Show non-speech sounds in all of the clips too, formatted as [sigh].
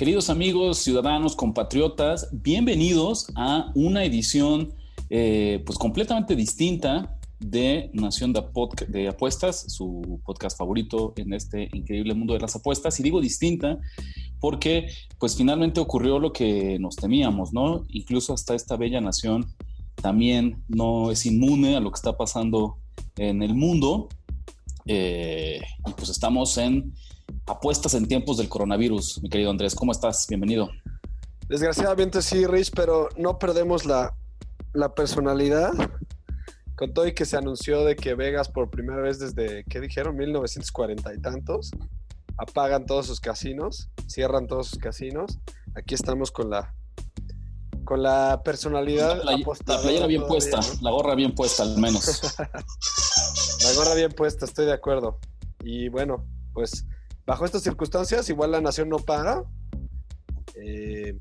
Queridos amigos, ciudadanos, compatriotas, bienvenidos a una edición eh, pues completamente distinta de Nación de, Apuestas, su podcast favorito en este increíble mundo de las apuestas. Y digo distinta porque pues finalmente ocurrió lo que nos temíamos, ¿no? Incluso hasta esta bella nación también no es inmune a lo que está pasando en el mundo. Eh, y pues estamos en apuestas en tiempos del coronavirus. Mi querido Andrés, ¿cómo estás? Bienvenido. Desgraciadamente sí, Rich, pero no perdemos la, la personalidad. Con todo y que se anunció de que Vegas por primera vez desde, ¿qué dijeron? 1940 y tantos, apagan todos sus casinos, cierran todos sus casinos. Aquí estamos con la con la personalidad la, la playera bien puesta, la gorra bien puesta al menos. [laughs] la gorra bien puesta, estoy de acuerdo. Y bueno, pues bajo estas circunstancias, igual la nación no para. Eh,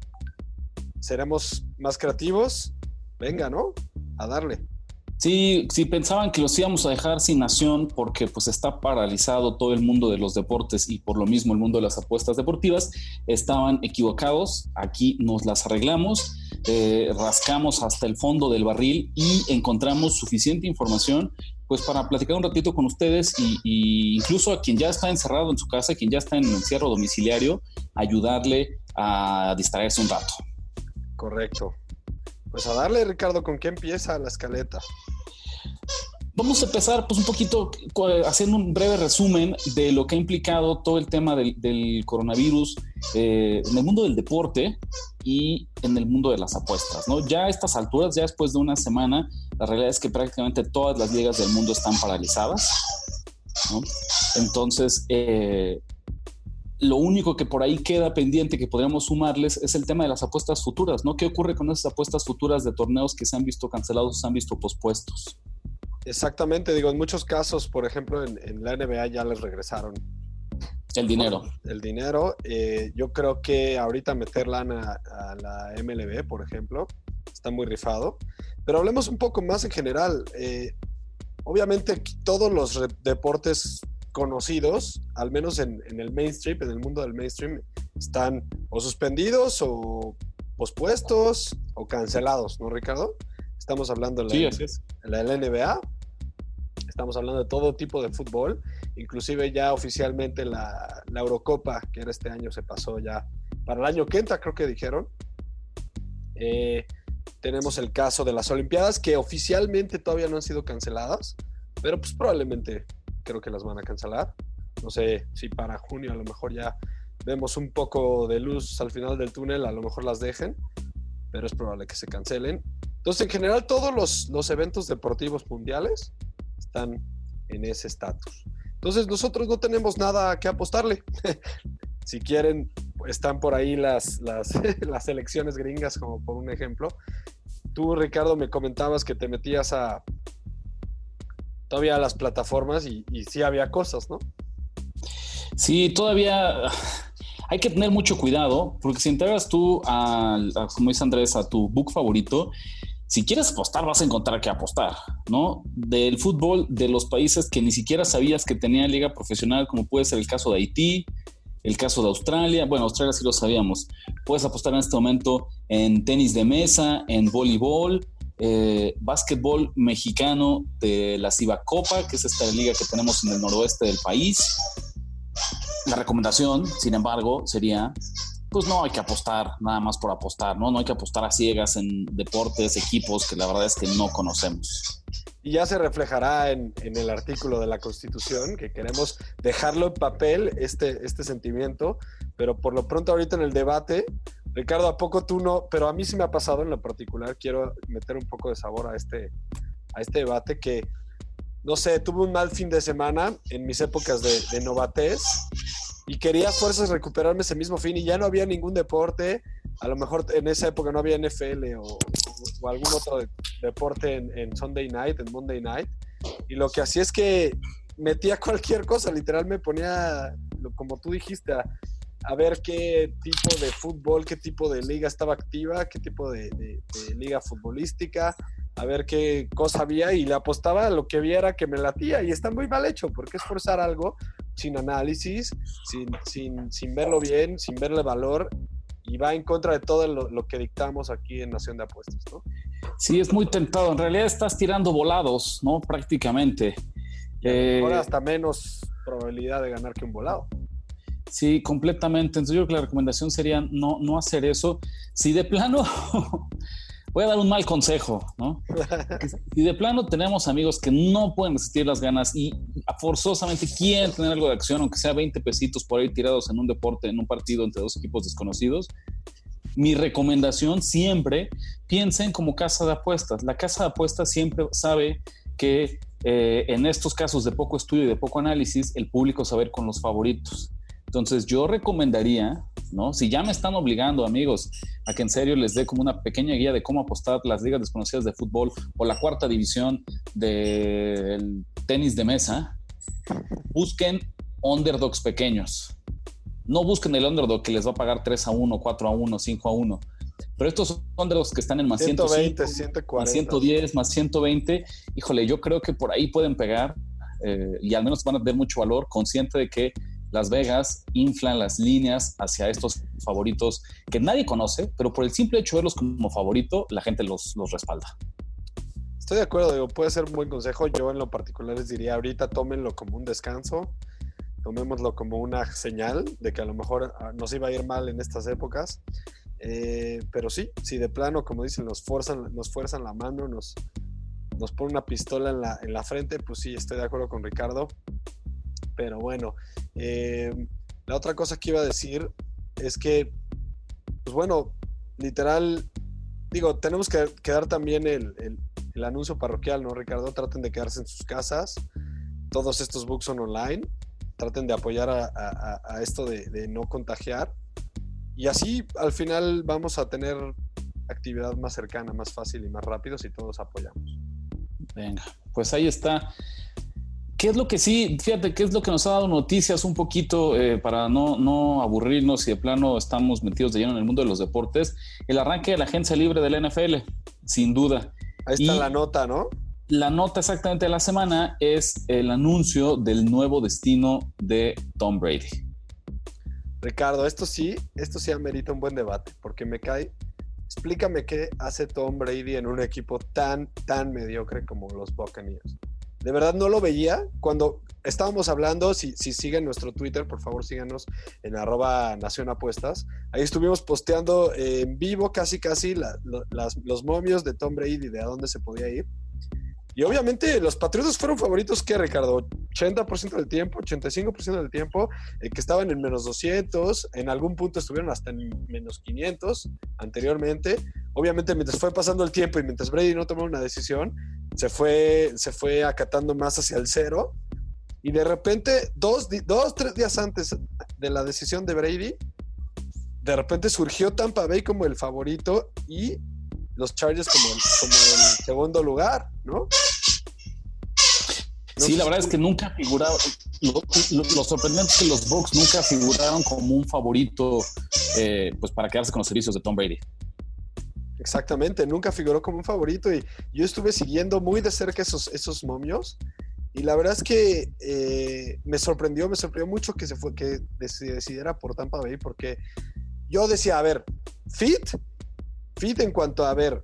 seremos más creativos. Venga, ¿no? A darle. Sí, si pensaban que los íbamos a dejar sin nación porque pues está paralizado todo el mundo de los deportes y por lo mismo el mundo de las apuestas deportivas, estaban equivocados. Aquí nos las arreglamos, eh, rascamos hasta el fondo del barril y encontramos suficiente información pues para platicar un ratito con ustedes y, incluso a quien ya está encerrado en su casa, quien ya está en encierro domiciliario, ayudarle a distraerse un rato. Correcto. Pues a darle, Ricardo, ¿con qué empieza la escaleta? Vamos a empezar pues un poquito haciendo un breve resumen de lo que ha implicado todo el tema del, coronavirus eh, en el mundo del deporte y en el mundo de las apuestas. ¿no? Ya a estas alturas, ya después de una semana, la realidad es que prácticamente todas las ligas del mundo están paralizadas. Entonces, eh, lo único que por ahí queda pendiente que podríamos sumarles es el tema de las apuestas futuras, ¿no? ¿Qué ocurre con esas apuestas futuras de torneos que se han visto cancelados, se han visto pospuestos? Exactamente, digo, en muchos casos, por ejemplo, en, la NBA ya les regresaron. El dinero. el dinero. Eh, yo creo que ahorita meterla a, a, la MLB, por ejemplo, está muy rifado. Pero hablemos un poco más en general. Eh, obviamente todos los deportes conocidos, al menos en, el mainstream, en el mundo del mainstream, están o suspendidos o pospuestos o cancelados, ¿no, Ricardo? Estamos hablando de la, la NBA, estamos hablando de todo tipo de fútbol, inclusive ya oficialmente la, la, Eurocopa, que era este año, se pasó ya para el año que entra, creo que dijeron. Eh, tenemos el caso de las Olimpiadas, que oficialmente todavía no han sido canceladas, pero pues probablemente creo que las van a cancelar. No sé si para junio a lo mejor ya vemos un poco de luz al final del túnel, a lo mejor las dejen, pero es probable que se cancelen. Entonces, en general, todos los, los eventos deportivos mundiales están en ese estatus. Entonces, nosotros no tenemos nada que apostarle. [laughs] si quieren, están por ahí las, [laughs] las, elecciones gringas, como por un ejemplo. Tú, Ricardo, me comentabas que te metías a, todavía las plataformas y, sí había cosas, ¿no? Sí, todavía hay que tener mucho cuidado, porque si entregas tú, a, como dice Andrés, a tu book favorito, si quieres apostar, vas a encontrar que apostar, ¿no? Del fútbol de los países que ni siquiera sabías que tenían liga profesional, como puede ser el caso de Haití, el caso de Australia, bueno, Australia sí lo sabíamos. Puedes apostar en este momento en tenis de mesa, en voleibol, eh, básquetbol mexicano de la Ciba Copa, que es esta liga que tenemos en el noroeste del país. La recomendación, sin embargo, sería, pues no hay que apostar nada más por apostar, ¿no? No hay que apostar a ciegas en deportes, equipos que la verdad es que no conocemos. Y ya se reflejará en, el artículo de la Constitución, que queremos dejarlo en papel, este, este sentimiento, pero por lo pronto ahorita en el debate Ricardo, ¿a poco tú no? Pero a mí sí me ha pasado en lo particular, quiero meter un poco de sabor a este, a este debate que no sé, tuve un mal fin de semana en mis épocas de, de novatez y quería fuerzas recuperarme ese mismo fin y ya no había ningún deporte. A lo mejor en esa época no había NFL o, o algún otro deporte en, en, Sunday night, en Monday night. Y lo que hacía es que metía cualquier cosa, literal me ponía, como tú dijiste, a, a ver qué tipo de fútbol, qué tipo de liga estaba activa, qué tipo de, de, de, liga futbolística, a ver qué cosa había y le apostaba a lo que viera que me latía. Y está muy mal hecho, porque es forzar algo sin análisis, sin, sin, sin verlo bien, sin verle valor y va en contra de todo lo, lo, que dictamos aquí en Nación de Apuestas, ¿no? Sí, es muy tentado. En realidad estás tirando volados, ¿no? Prácticamente. Eh, ahora hasta menos probabilidad de ganar que un volado. Sí, completamente. Entonces yo creo que la recomendación sería no, no hacer eso. Si de plano, [laughs] voy a dar un mal consejo, ¿no? [laughs] si de plano tenemos amigos que no pueden resistir las ganas y forzosamente quieren tener algo de acción, aunque sea 20 pesitos por ahí tirados en un deporte, en un partido entre dos equipos desconocidos, mi recomendación siempre piensen como casa de apuestas. La casa de apuestas siempre sabe que eh, en estos casos de poco estudio y de poco análisis, el público saber con los favoritos. Entonces yo recomendaría, ¿no? Si ya me están obligando, amigos, a que en serio les dé como una pequeña guía de cómo apostar las ligas desconocidas de fútbol o la cuarta división del tenis de mesa, busquen underdogs pequeños. No busquen el underdog que les va a pagar 3 a 1, 4 a 1, 5 a 1. Pero estos underdogs que están en más 120, 105, 140. más 110, más 120, híjole, yo creo que por ahí pueden pegar eh, y al menos van a tener mucho valor, consciente de que las Vegas inflan las líneas hacia estos favoritos que nadie conoce, pero por el simple hecho de verlos como favorito, la gente los, los respalda. Estoy de acuerdo, digo, puede ser un buen consejo. Yo en lo particular les diría, ahorita tómenlo como un descanso, tomémoslo como una señal de que a lo mejor ah, nos iba a ir mal en estas épocas. Eh, pero sí, si de plano, como dicen, nos fuerzan, nos fuerzan la mano, nos, nos ponen una pistola en la, en la frente, pues sí, estoy de acuerdo con Ricardo. Pero bueno, eh, la otra cosa que iba a decir es que, pues bueno, literal, digo, tenemos que, que dar también el, el, anuncio parroquial, ¿no, Ricardo? Traten de quedarse en sus casas. Todos estos books son online. Traten de apoyar a esto de, de no contagiar. Y así al final vamos a tener actividad más cercana, más fácil y más rápido si todos apoyamos. Venga, pues ahí está. ¿Qué es lo que sí, fíjate, qué es lo que nos ha dado noticias un poquito eh, para no, no aburrirnos y de plano estamos metidos de lleno en el mundo de los deportes? El arranque de la agencia libre del NFL, sin duda. Ahí está y la nota, ¿no? La nota exactamente de la semana es el anuncio del nuevo destino de Tom Brady. Ricardo, esto sí, esto sí amerita un buen debate, porque me cae. Explícame qué hace Tom Brady en un equipo tan, tan mediocre como los Buccaneers. De verdad no lo veía. Cuando estábamos hablando, si, si siguen nuestro Twitter, por favor síganos en arroba Nación Apuestas. Ahí estuvimos posteando en vivo casi casi los momios de Tom Brady, de a dónde se podía ir. Y obviamente los Patriotas fueron favoritos, ¿qué, Ricardo? 80% del tiempo, 85% del tiempo, eh, que estaban en menos 200, en algún punto estuvieron hasta en menos 500 anteriormente. Obviamente mientras fue pasando el tiempo y mientras Brady no tomó una decisión, se fue, se fue acatando más hacia el cero. Y de repente, dos, dos, tres días antes de la decisión de Brady, de repente surgió Tampa Bay como el favorito y los Chargers como el, como el segundo lugar, ¿no? No sí, la verdad es que nunca figuraba. Lo, lo, lo, sorprendente es que los Bucks nunca figuraron como un favorito eh, pues para quedarse con los servicios de Tom Brady. Exactamente, nunca figuró como un favorito y yo estuve siguiendo muy de cerca esos, esos momios y la verdad es que eh, me sorprendió, me sorprendió mucho que se fue, que decidiera por Tampa Bay porque yo decía, a ver, fit, fit en cuanto a, a ver,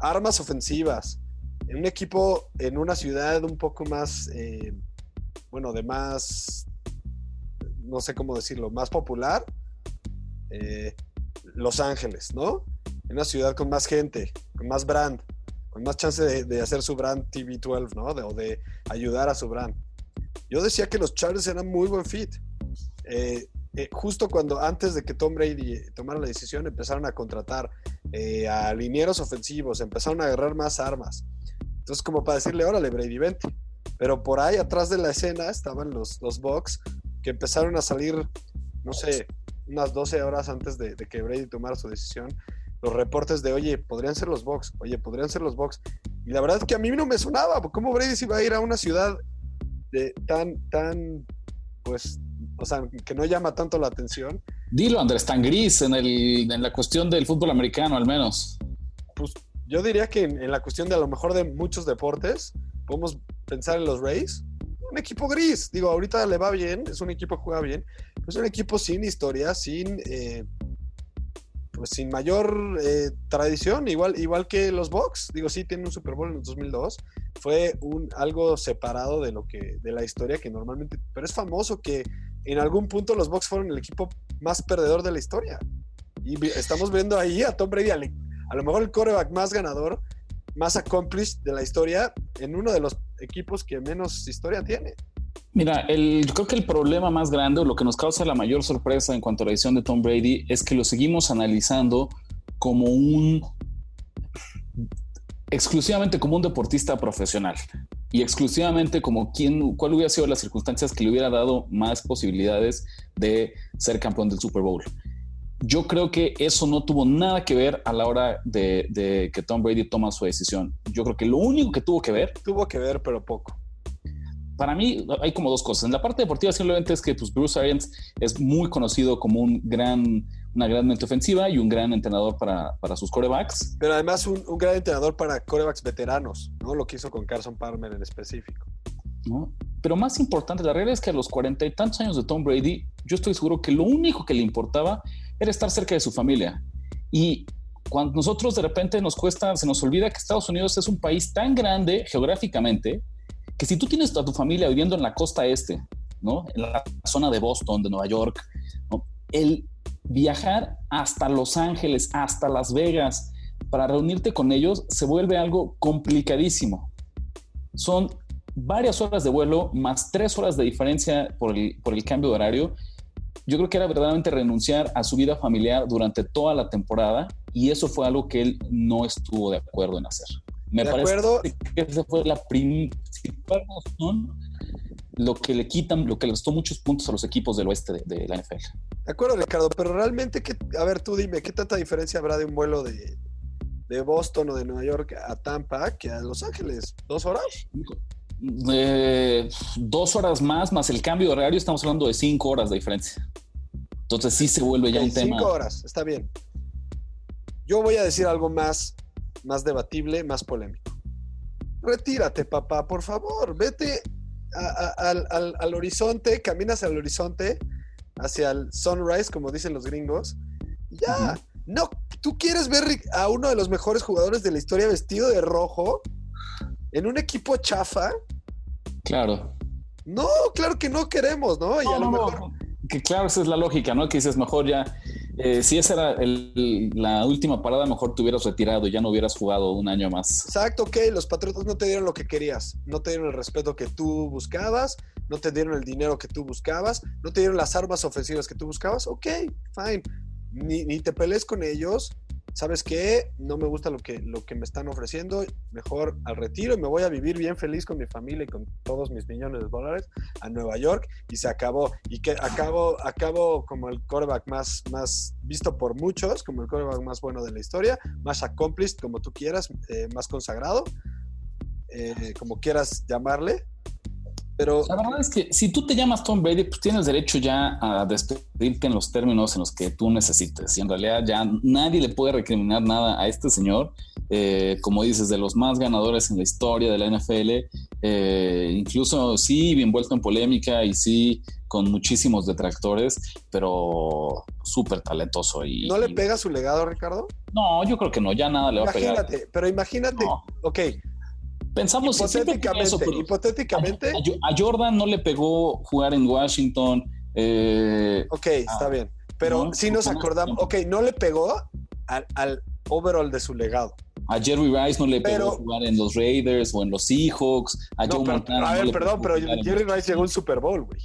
armas ofensivas, en un equipo, en una ciudad un poco más, eh, bueno, de más, no sé cómo decirlo, más popular, eh, Los Ángeles, ¿no? En una ciudad con más gente, con más brand, con más chance de, de hacer su brand TV12, ¿no? De, o de ayudar a su brand. Yo decía que los Chargers eran muy buen fit. Eh, eh, justo cuando antes de que Tom Brady tomara la decisión, empezaron a contratar eh, a linieros ofensivos, empezaron a agarrar más armas. Entonces, como para decirle, órale, Brady, vente. Pero por ahí atrás de la escena estaban los, los Bucks que empezaron a salir, no sé, unas 12 horas antes de, de que Brady tomara su decisión, los reportes de, oye, podrían ser los Bucks, oye, podrían ser los Bucks. Y la verdad es que a mí no me sonaba, ¿cómo Brady se iba a ir a una ciudad de, tan, tan, pues, o sea, que no llama tanto la atención? Dilo, Andrés, tan gris en, el, en la cuestión del fútbol americano, al menos. Pues yo diría que en, en la cuestión de a lo mejor de muchos deportes, podemos pensar en los Rays, un equipo gris. Digo, ahorita le va bien, es un equipo que juega bien, pero es un equipo sin historia, sin, eh, pues sin mayor eh, tradición, igual, igual que los Bucks. Digo, sí, tienen un Super Bowl en el 2002. Fue un, algo separado de lo que, de la historia que normalmente, pero es famoso que en algún punto los Bucks fueron el equipo más perdedor de la historia. Y estamos viendo ahí a Tom Brady, a lo mejor el coreback más ganador, más accomplished de la historia, en uno de los equipos que menos historia tiene. Mira, el, yo creo que el problema más grande o lo que nos causa la mayor sorpresa en cuanto a la edición de Tom Brady es que lo seguimos analizando como un exclusivamente como un deportista profesional y exclusivamente como quien, cuál hubiera sido las circunstancias que le hubiera dado más posibilidades de ser campeón del Super Bowl. Yo creo que eso no tuvo nada que ver a la hora de, de, que Tom Brady toma su decisión. Yo creo que lo único que tuvo que ver... Tuvo que ver, pero poco. Para mí hay como dos cosas. En la parte deportiva simplemente es que pues, Bruce Arians es muy conocido como un gran, una gran mente ofensiva y un gran entrenador para, para sus corebacks. Pero además un, un, gran entrenador para corebacks veteranos, ¿no? Lo que hizo con Carson Palmer en específico. ¿no? Pero más importante, la realidad es que a los cuarenta y tantos años de Tom Brady, yo estoy seguro que lo único que le importaba era estar cerca de su familia. Y cuando nosotros de repente nos cuesta, se nos olvida que Estados Unidos es un país tan grande geográficamente que si tú tienes a tu familia viviendo en la costa este, ¿no? En la zona de Boston, de Nueva York, ¿no? El viajar hasta Los Ángeles, hasta Las Vegas, para reunirte con ellos, se vuelve algo complicadísimo. Son varias horas de vuelo, más tres horas de diferencia por el, por el cambio de horario, yo creo que era verdaderamente renunciar a su vida familiar durante toda la temporada y eso fue algo que él no estuvo de acuerdo en hacer. Me de parece acuerdo. que esa fue la razón lo que le quitan, lo que le costó muchos puntos a los equipos del oeste de, de la NFL. De acuerdo, Ricardo, pero realmente, ¿qué, a ver, tú dime, ¿qué tanta diferencia habrá de un vuelo de, de Boston o de Nueva York a Tampa que a Los Ángeles? ¿Dos horas? Eh, dos horas más, más el cambio de horario, estamos hablando de cinco horas de diferencia. Entonces sí se vuelve ya un tema. Cinco horas, está bien. Yo voy a decir algo más, más debatible, más polémico. Retírate, papá, por favor. Vete a- a- al, al- al horizonte, caminas al horizonte, hacia el sunrise, como dicen los gringos. y Ya, no, tú quieres ver a uno de los mejores jugadores de la historia vestido de rojo en un equipo chafa. Claro. No, claro que no queremos, ¿no? Y No, a lo no, no. mejor Que claro, esa es la lógica, ¿no? Que dices, mejor ya, eh, si esa era la última parada, mejor te hubieras retirado y ya no hubieras jugado un año más. Exacto, ok, los Patriotas no te dieron lo que querías, no te dieron el respeto que tú buscabas, no te dieron el dinero que tú buscabas, no te dieron las armas ofensivas que tú buscabas, ok, fine, ni, ni te pelees con ellos, ¿sabes qué? No me gusta lo que, lo que me están ofreciendo, mejor al retiro y me voy a vivir bien feliz con mi familia y con todos mis millones de dólares a Nueva York y se acabó. Y que acabo, acabo como el quarterback más, más visto por muchos, como el quarterback más bueno de la historia, más accomplished, como tú quieras, eh, más consagrado, eh, como quieras llamarle. Pero La verdad es que si tú te llamas Tom Brady, pues tienes derecho ya a despedirte en los términos en los que tú necesites. Y en realidad ya nadie le puede recriminar nada a este señor. Eh, como dices, de los más ganadores en la historia de la NFL, eh, incluso sí, bien vuelto en polémica y sí, con muchísimos detractores, pero súper talentoso. Y, ¿no le pega su legado, Ricardo? No, yo creo que no, ya nada le va a pegar. Imagínate, pero imagínate, No. ok, Pensamos hipotéticamente, eso, pero- hipotéticamente, A, a Jordan no le pegó jugar en Washington. eh, ok, está bien. Pero no, si nos no, no, acordamos, ok, no le pegó al, al overall de su legado. a Jerry Rice no le pegó jugar en los Raiders o en los Seahawks. A No, Joe pero- Montana a ver, perdón, pero Jerry Rice llegó a un Super Bowl, güey.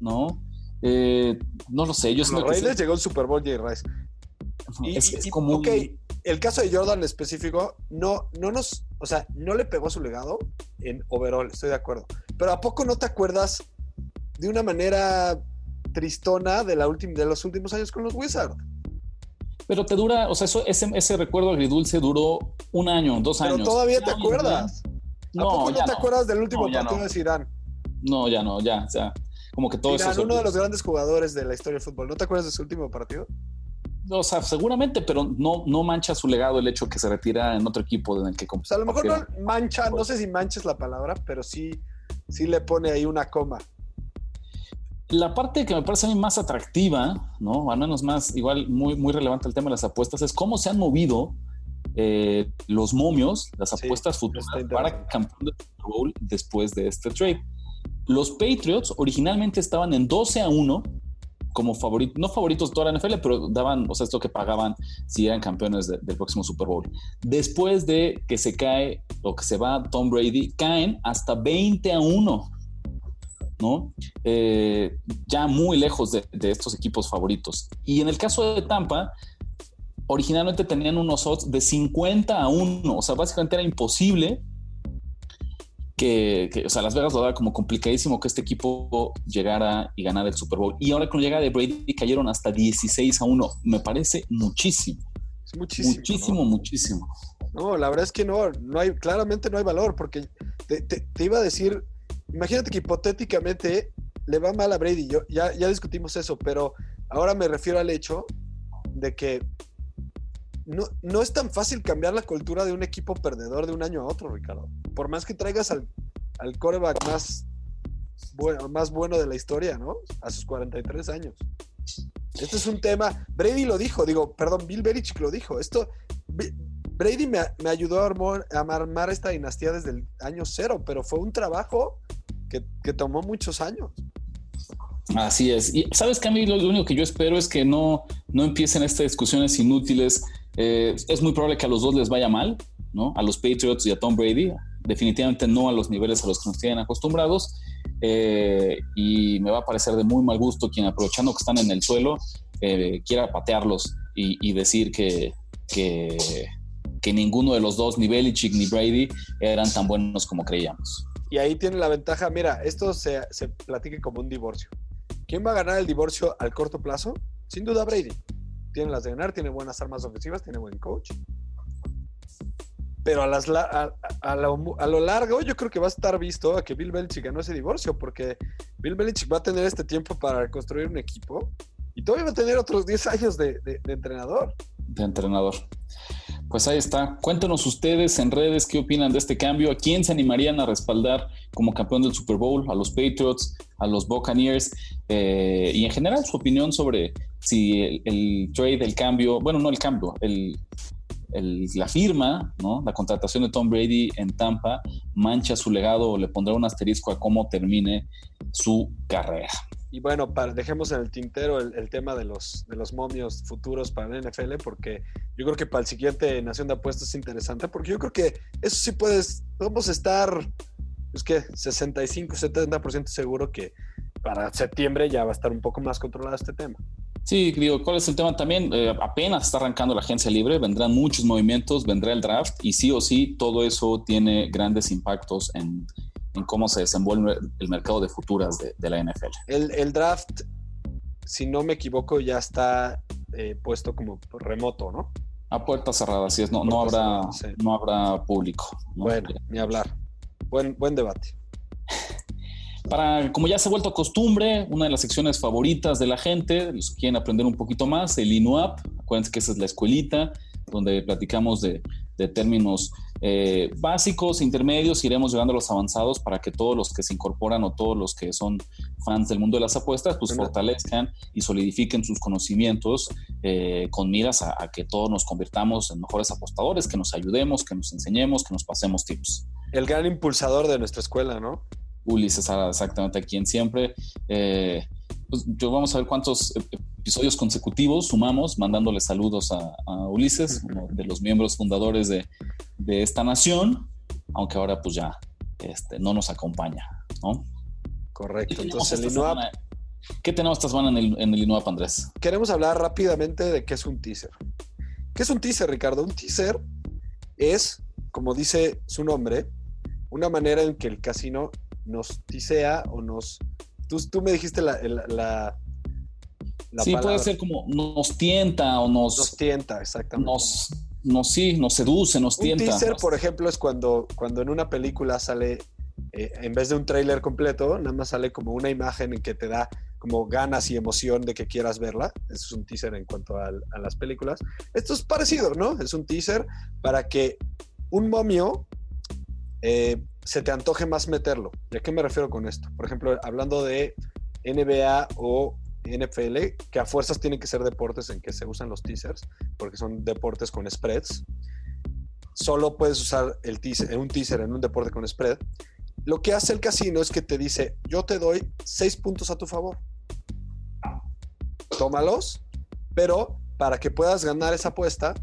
No, Eh, no lo sé. Yo Los Raiders llegó a un Super Bowl Jerry Rice. Y, es, como ok, el caso de Jordan en específico, no, no nos, o sea, no le pegó a su legado en overall, estoy de acuerdo. Pero ¿a poco no te acuerdas de una manera tristona de, la de los últimos años con los Wizards? Pero te dura, o sea, eso, ese, ese recuerdo agridulce duró un año, dos años. Pero todavía te acuerdas. ¿A poco no te acuerdas del último partido de Zidane? No, ya no, ya, ya. Como que todo Zidane, uno de los grandes jugadores de la historia del fútbol. ¿No te acuerdas de su último partido? O sea, seguramente, pero no, no mancha su legado el hecho que se retira en otro equipo en el que... O sea, a lo mejor no mancha, no sé si mancha es la palabra, pero sí, sí le pone ahí una coma. La parte que me parece a mí más atractiva, ¿no? Al menos más, igual muy, muy relevante el tema de las apuestas, es cómo se han movido eh, los momios, las apuestas futuras para campeón del Super Bowl después de este trade. Los Patriots originalmente estaban en 12 a 1 como favoritos, no favoritos de toda la NFL, pero daban, o sea, esto que pagaban si eran campeones del próximo Super Bowl. Después de que se cae o que se va Tom Brady, caen hasta 20 a 1. ¿no? Eh, ya muy lejos de, estos equipos favoritos. Y en el caso de Tampa, originalmente tenían unos odds de 50 a 1, o sea, básicamente era imposible que, o sea, Las Vegas lo daba como complicadísimo que este equipo llegara y ganara el Super Bowl. Y ahora con la llegada de Brady cayeron hasta 16 a 1. Me parece muchísimo. muchísimo. Muchísimo, muchísimo. No, la verdad es que no, no hay, claramente no hay valor, porque te iba a decir imagínate que hipotéticamente le va mal a Brady. Yo, ya, ya discutimos eso, pero ahora me refiero al hecho de que no, no, es tan fácil cambiar la cultura de un equipo perdedor de un año a otro, Ricardo. Por más que traigas al, al coreback más bueno, más bueno de la historia, ¿no? A sus 43 años. Este es un tema. Brady lo dijo, digo, perdón, Bill Belichick lo dijo. Esto. Brady me, me ayudó a armar, a armar esta dinastía desde el año cero, pero fue un trabajo que, tomó muchos años. Así es. Y sabes que a mí lo, único que yo espero es que no, no empiecen estas discusiones inútiles. Eh, es muy probable que a los dos les vaya mal, ¿no? A los Patriots y a Tom Brady. Definitivamente no a los niveles a los que nos tienen acostumbrados. Eh, y me va a parecer de muy mal gusto quien aprovechando que están en el suelo eh, quiera patearlos y, decir que, que, ninguno de los dos, ni Belichick ni Brady, eran tan buenos como creíamos. Y ahí tiene la ventaja, mira, esto se, se platica como un divorcio. ¿Quién va a ganar el divorcio al corto plazo? Sin duda Brady. Tiene las de ganar, tiene buenas armas ofensivas, tiene buen coach. Pero a, las, lo, largo yo creo que va a estar visto a que Bill Belichick ganó ese divorcio, porque Bill Belichick va a tener este tiempo para construir un equipo y todavía va a tener otros 10 años de entrenador. De entrenador. Pues ahí está. Cuéntenos ustedes en redes qué opinan de este cambio. ¿A quién se animarían a respaldar como campeón del Super Bowl? ¿A los Patriots? ¿A los Buccaneers? Eh, y en general su opinión sobre si el, trade, el cambio, bueno, no el cambio, el, la firma, ¿no? la contratación de Tom Brady en Tampa mancha su legado o le pondrá un asterisco a cómo termine su carrera. Y bueno, para, dejemos en el tintero el, tema de los, de los momios futuros para el NFL, porque yo creo que para el siguiente Nación de Apuestas es interesante, porque yo creo que eso sí puedes, podemos estar, es que 65, 70% seguro que para septiembre ya va a estar un poco más controlado este tema. Sí, digo, ¿cuál es el tema también? Eh, apenas está arrancando la agencia libre, vendrán muchos movimientos, vendrá el draft y sí o sí todo eso tiene grandes impactos en, en cómo se desenvuelve el mercado de futuras de, la NFL. El, draft, si no me equivoco, ya está eh, puesto como remoto, ¿no? A puertas cerradas, así es, no, no, habrá, no habrá público. Bueno, ni hablar. Buen, buen debate. Para, como ya se ha vuelto costumbre, una de las secciones favoritas de la gente, los que quieren aprender un poquito más, el INUAP, acuérdense que esa es la escuelita, donde platicamos de, de términos eh, básicos, intermedios, iremos llegando a los avanzados para que todos los que se incorporan o todos los que son fans del mundo de las apuestas, pues fortalezcan y solidifiquen sus conocimientos eh, con miras a, que todos nos convirtamos en mejores apostadores, que nos ayudemos, que nos enseñemos, que nos pasemos tips. El gran impulsador de nuestra escuela, ¿no? Ulises exactamente aquí en siempre. Eh, pues yo vamos a ver cuántos episodios consecutivos sumamos, mandándole saludos a, Ulises, uno de los miembros fundadores de, esta nación, aunque ahora pues ya este, no nos acompaña, ¿no? Correcto. Entonces, el INUAP... ¿Qué tenemos esta semana en el, en el INUAP, Andrés? Queremos hablar rápidamente de qué es un teaser. ¿Qué es un teaser, Ricardo? Un teaser es, como dice su nombre, una manera en que el casino nos tisea o nos... Tú, tú me dijiste la... la, sí, puede ser como nos tienta o nos... Nos tienta, exactamente. Nos, nos sí, nos seduce, nos tienta. Un teaser, por ejemplo, es cuando, cuando en una película sale, eh, en vez de un tráiler completo, nada más sale como una imagen en que te da como ganas y emoción de que quieras verla. Eso es un teaser en cuanto a, las películas. Esto es parecido, ¿no? Es un teaser para que un momio eh, se te antoje más meterlo. ¿Y a qué me refiero con esto? Por ejemplo, hablando de NBA o NFL, que a fuerzas tienen que ser deportes en que se usan los teasers, porque son deportes con spreads. Solo puedes usar un teaser en un deporte con spread. Lo que hace el casino es que te dice, yo te doy seis puntos a tu favor. Tómalos, pero para que puedas ganar esa apuesta,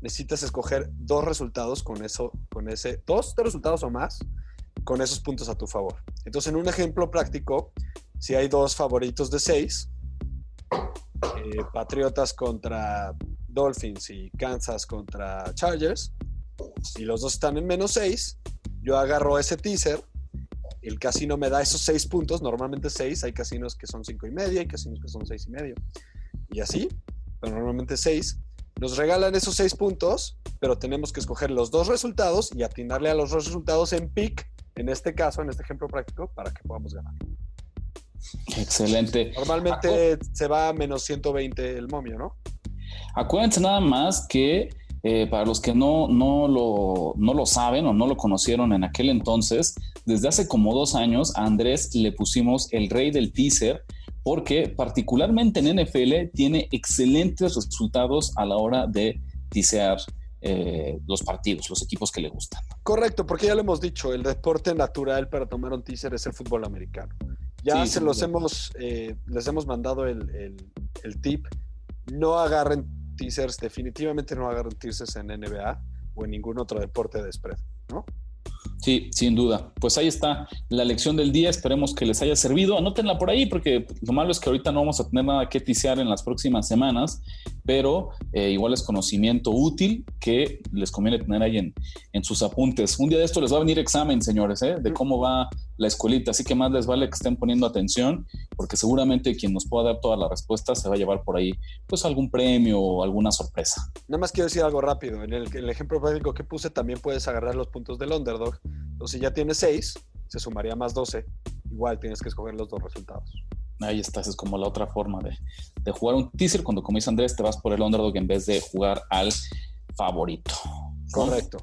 necesitas escoger dos resultados con eso, con ese, dos resultados o más, con esos puntos a tu favor. Entonces, en un ejemplo práctico, si hay dos favoritos de seis, eh, Patriotas contra Dolphins y Kansas contra Chargers, y los dos están en menos 6, yo agarro ese teaser, el casino me da esos 6 puntos, normalmente 6, hay casinos que son 5 y medio, hay casinos que son 6 y medio, y así, pero normalmente 6. Nos regalan esos 6 puntos, pero tenemos que escoger los dos resultados y atinarle a los dos resultados en pick, en este caso, en este ejemplo práctico, para que podamos ganar. Excelente. Normalmente se va a menos 120 el momio, ¿no? Acuérdense nada más que eh, para los que no, no, lo, no lo saben o no lo conocieron en aquel entonces, desde hace como dos años a Andrés le pusimos el rey del teaser porque particularmente en NFL tiene excelentes resultados a la hora de teasear eh, los partidos, los equipos que le gustan. Correcto, porque ya lo hemos dicho, el deporte natural para tomar un teaser es el fútbol americano. Ya se los hemos, eh, les hemos mandado el, tip. No agarren teasers, definitivamente no agarren teasers en NBA o en ningún otro deporte de spread, ¿no? Sí, sin duda. Pues ahí está la lección del día. Esperemos que les haya servido. Anótenla por ahí porque lo malo es que ahorita no vamos a tener nada que tisear en las próximas semanas, pero eh, igual es conocimiento útil que les conviene tener ahí en, en, sus apuntes. Un día de esto les va a venir examen, señores, ¿eh? de cómo va la escuelita. Así que más les vale que estén poniendo atención porque seguramente quien nos pueda dar todas las respuestas se va a llevar por ahí pues algún premio o alguna sorpresa. Nada más quiero decir algo rápido. En el, el ejemplo práctico que puse también puedes agarrar los puntos del underdog entonces, si ya tienes 6, se sumaría más 12. Igual tienes que escoger los dos resultados. Ahí estás, es como la otra forma de, jugar un teaser. Cuando, como dice Andrés, te vas por el underdog en vez de jugar al favorito. Correcto.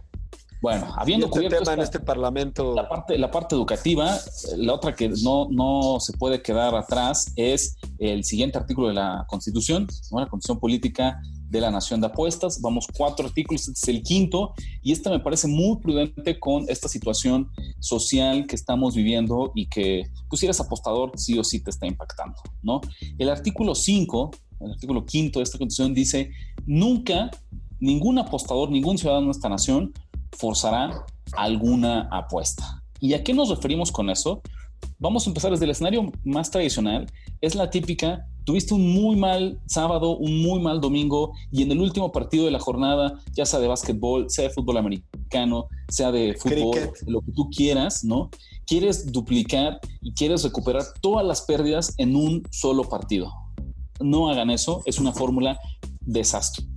Bueno, habiendo cubierto tema en este parlamento. La parte, la parte educativa, la otra que no, no se puede quedar atrás es el siguiente artículo de la Constitución, la Constitución Política de la Nación de Apuestas. Vamos cuatro artículos, este es el quinto, y este me parece muy prudente con esta situación social que estamos viviendo y que, pues si eres apostador, sí o sí te está impactando, ¿no? El artículo 5, el artículo quinto de esta constitución dice, nunca ningún apostador, ningún ciudadano de esta nación forzará alguna apuesta. ¿Y a qué nos referimos con eso? Vamos a empezar desde el escenario más tradicional. Es la típica tuviste un muy mal sábado, un muy mal domingo y en el último partido de la jornada, ya sea de básquetbol, sea de fútbol americano, sea de fútbol, lo que tú quieras, ¿no? Quieres duplicar y quieres recuperar todas las pérdidas en un solo partido. No hagan eso, es una fórmula desastrosa,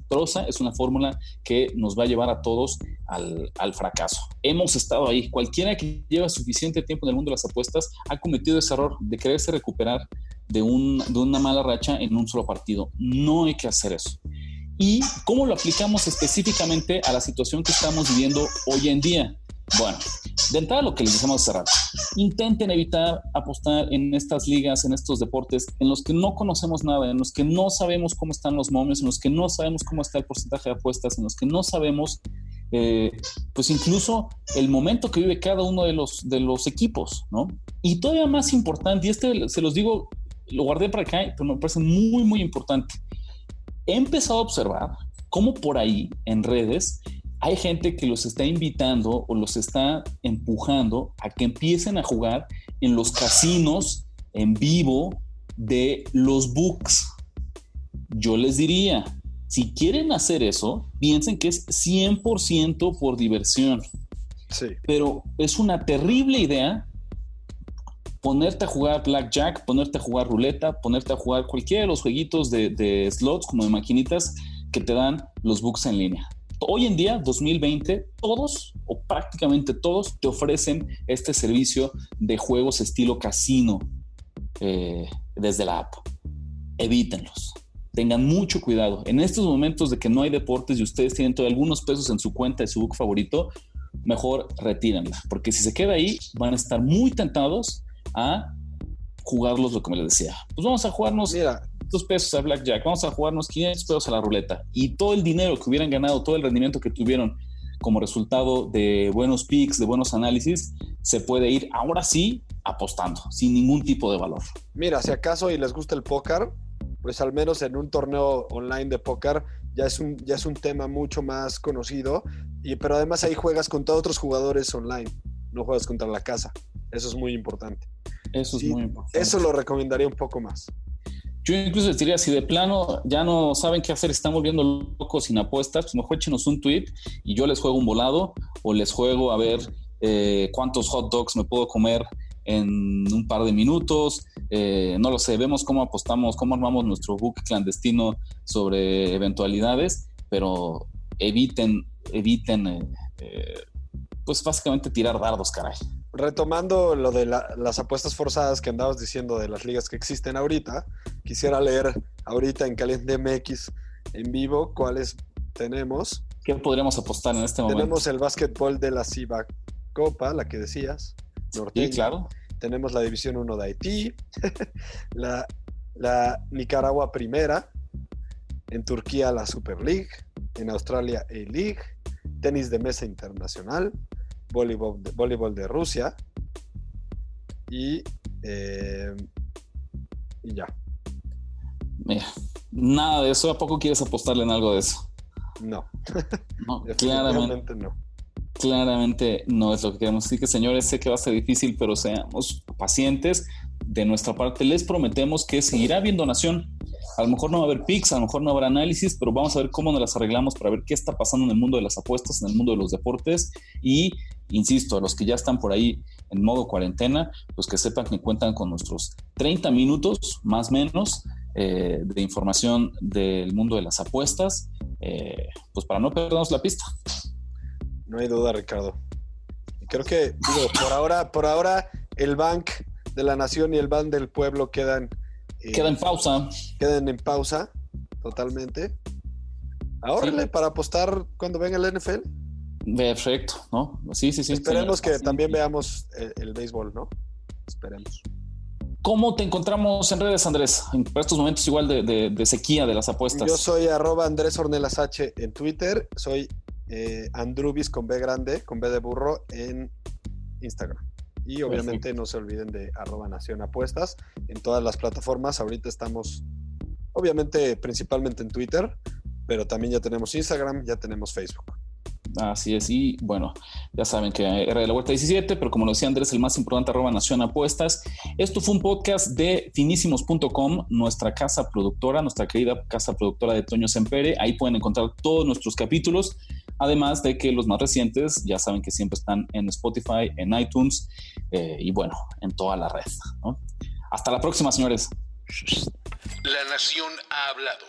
es una fórmula que nos va a llevar a todos al, al, fracaso. Hemos estado ahí, cualquiera que lleva suficiente tiempo en el mundo de las apuestas ha cometido ese error de quererse recuperar de, un, de una mala racha en un solo partido. No hay que hacer eso. ¿Y cómo lo aplicamos específicamente a la situación que estamos viviendo hoy en día? Bueno, de entrada lo que les decimos cerrar. Intenten evitar apostar en estas ligas, en estos deportes, en los que no conocemos nada, en los que no sabemos cómo están los momios, en los que no sabemos cómo está el porcentaje de apuestas, en los que no sabemos, eh, pues incluso el momento que vive cada uno de los, de los equipos, ¿no? Y todavía más importante, y este se los digo lo guardé para acá, pero me parece muy, muy importante. He empezado a observar cómo por ahí en redes hay gente que los está invitando o los está empujando a que empiecen a jugar en los casinos en vivo de los books. Yo les diría, si quieren hacer eso, piensen que es 100% por diversión. Sí. Pero es una terrible idea ponerte a jugar blackjack, ponerte a jugar ruleta, ponerte a jugar cualquiera de los jueguitos de, de slots como de maquinitas que te dan los books en línea. Hoy en día, 2020, todos o prácticamente todos te ofrecen este servicio de juegos estilo casino eh, desde la app. Evítenlos. Tengan mucho cuidado. En estos momentos de que no hay deportes y ustedes tienen todavía algunos pesos en su cuenta de su book favorito, mejor retírenla. Porque si se queda ahí, van a estar muy tentados a jugarlos lo que me les decía. Pues vamos a jugarnos Mira, 200 pesos a Blackjack, vamos a jugarnos 500 pesos a la ruleta. Y todo el dinero que hubieran ganado, todo el rendimiento que tuvieron como resultado de buenos picks, de buenos análisis, se puede ir ahora sí apostando, sin ningún tipo de valor. mira, si acaso y les gusta el póker, pues al menos en un torneo online de póker ya es un, ya es un tema mucho más conocido, y, pero además ahí juegas contra otros jugadores online, no juegas contra la casa. Eso es muy importante. Eso es muy importante. Eso lo recomendaría un poco más. Yo incluso les diría, si de plano ya no saben qué hacer, están volviendo locos sin apuestas, pues mejor échenos un tweet y yo les juego un volado o les juego a ver eh, cuántos hot dogs me puedo comer en un par de minutos. Eh, no lo sé, vemos cómo apostamos, cómo armamos nuestro book clandestino sobre eventualidades, pero eviten, eviten, eh, eh, pues básicamente tirar dardos, caray. Retomando lo de la- las apuestas forzadas que andabas diciendo de las ligas que existen ahorita, quisiera leer ahorita en Caliente MX en vivo cuáles tenemos. ¿Qué podríamos apostar en este momento? Tenemos el básquetbol de la Ciba Copa, la que decías. norteña. Sí, claro. Tenemos la División 1 de Haití, [laughs] la, la Nicaragua Primera, en Turquía la Super League, en Australia A-League, tenis de mesa internacional, voleibol de, voleibol de Rusia y, eh, y ya. Mira, nada de eso. ¿A poco quieres apostarle en algo de eso? No, No, [laughs] claramente, no. claramente no es lo que queremos. Así que, señores, sé que va a ser difícil, pero seamos pacientes. De nuestra parte, les prometemos que seguirá habiendo nación. A lo mejor no va a haber picks, a lo mejor no habrá análisis, pero vamos a ver cómo nos las arreglamos para ver qué está pasando en el mundo de las apuestas, en el mundo de los deportes. Y, insisto, a los que ya están por ahí en modo cuarentena, pues que sepan que cuentan con nuestros 30 minutos, más o menos, eh, de información del mundo de las apuestas, eh, pues para no perdernos la pista. No hay duda, Ricardo. Creo que, digo, por ahora, por ahora, el Bank de la Nación y el Bank del Pueblo quedan, eh, Queda en pausa. quedan en pausa totalmente. Ahora, Sí. para apostar cuando venga el NFL. Perfecto, ¿no? Sí, sí, sí. Esperemos que también veamos el, el béisbol, ¿no? Esperemos. ¿Cómo te encontramos en redes, Andrés? En estos momentos igual de, de- de sequía de las apuestas. Yo soy arroba Andrés Ornelas H en Twitter. Soy eh, Andrubis con B grande, con B de burro en Instagram. Y obviamente no se olviden de arroba Nación Apuestas en todas las plataformas. Ahorita estamos, obviamente, principalmente en Twitter, pero también ya tenemos Instagram, ya tenemos Facebook. Así es, y bueno, ya saben que era de la Vuelta 17, pero como lo decía Andrés, el más importante, arroba Nación Apuestas. Esto fue un podcast de finísimos.com, nuestra casa productora, nuestra querida casa productora de Toño Sempere. Ahí pueden encontrar todos nuestros capítulos, además de que los más recientes ya saben que siempre están en Spotify, en iTunes eh, y bueno, en toda la red. ¿no? Hasta la próxima, señores. La nación ha hablado.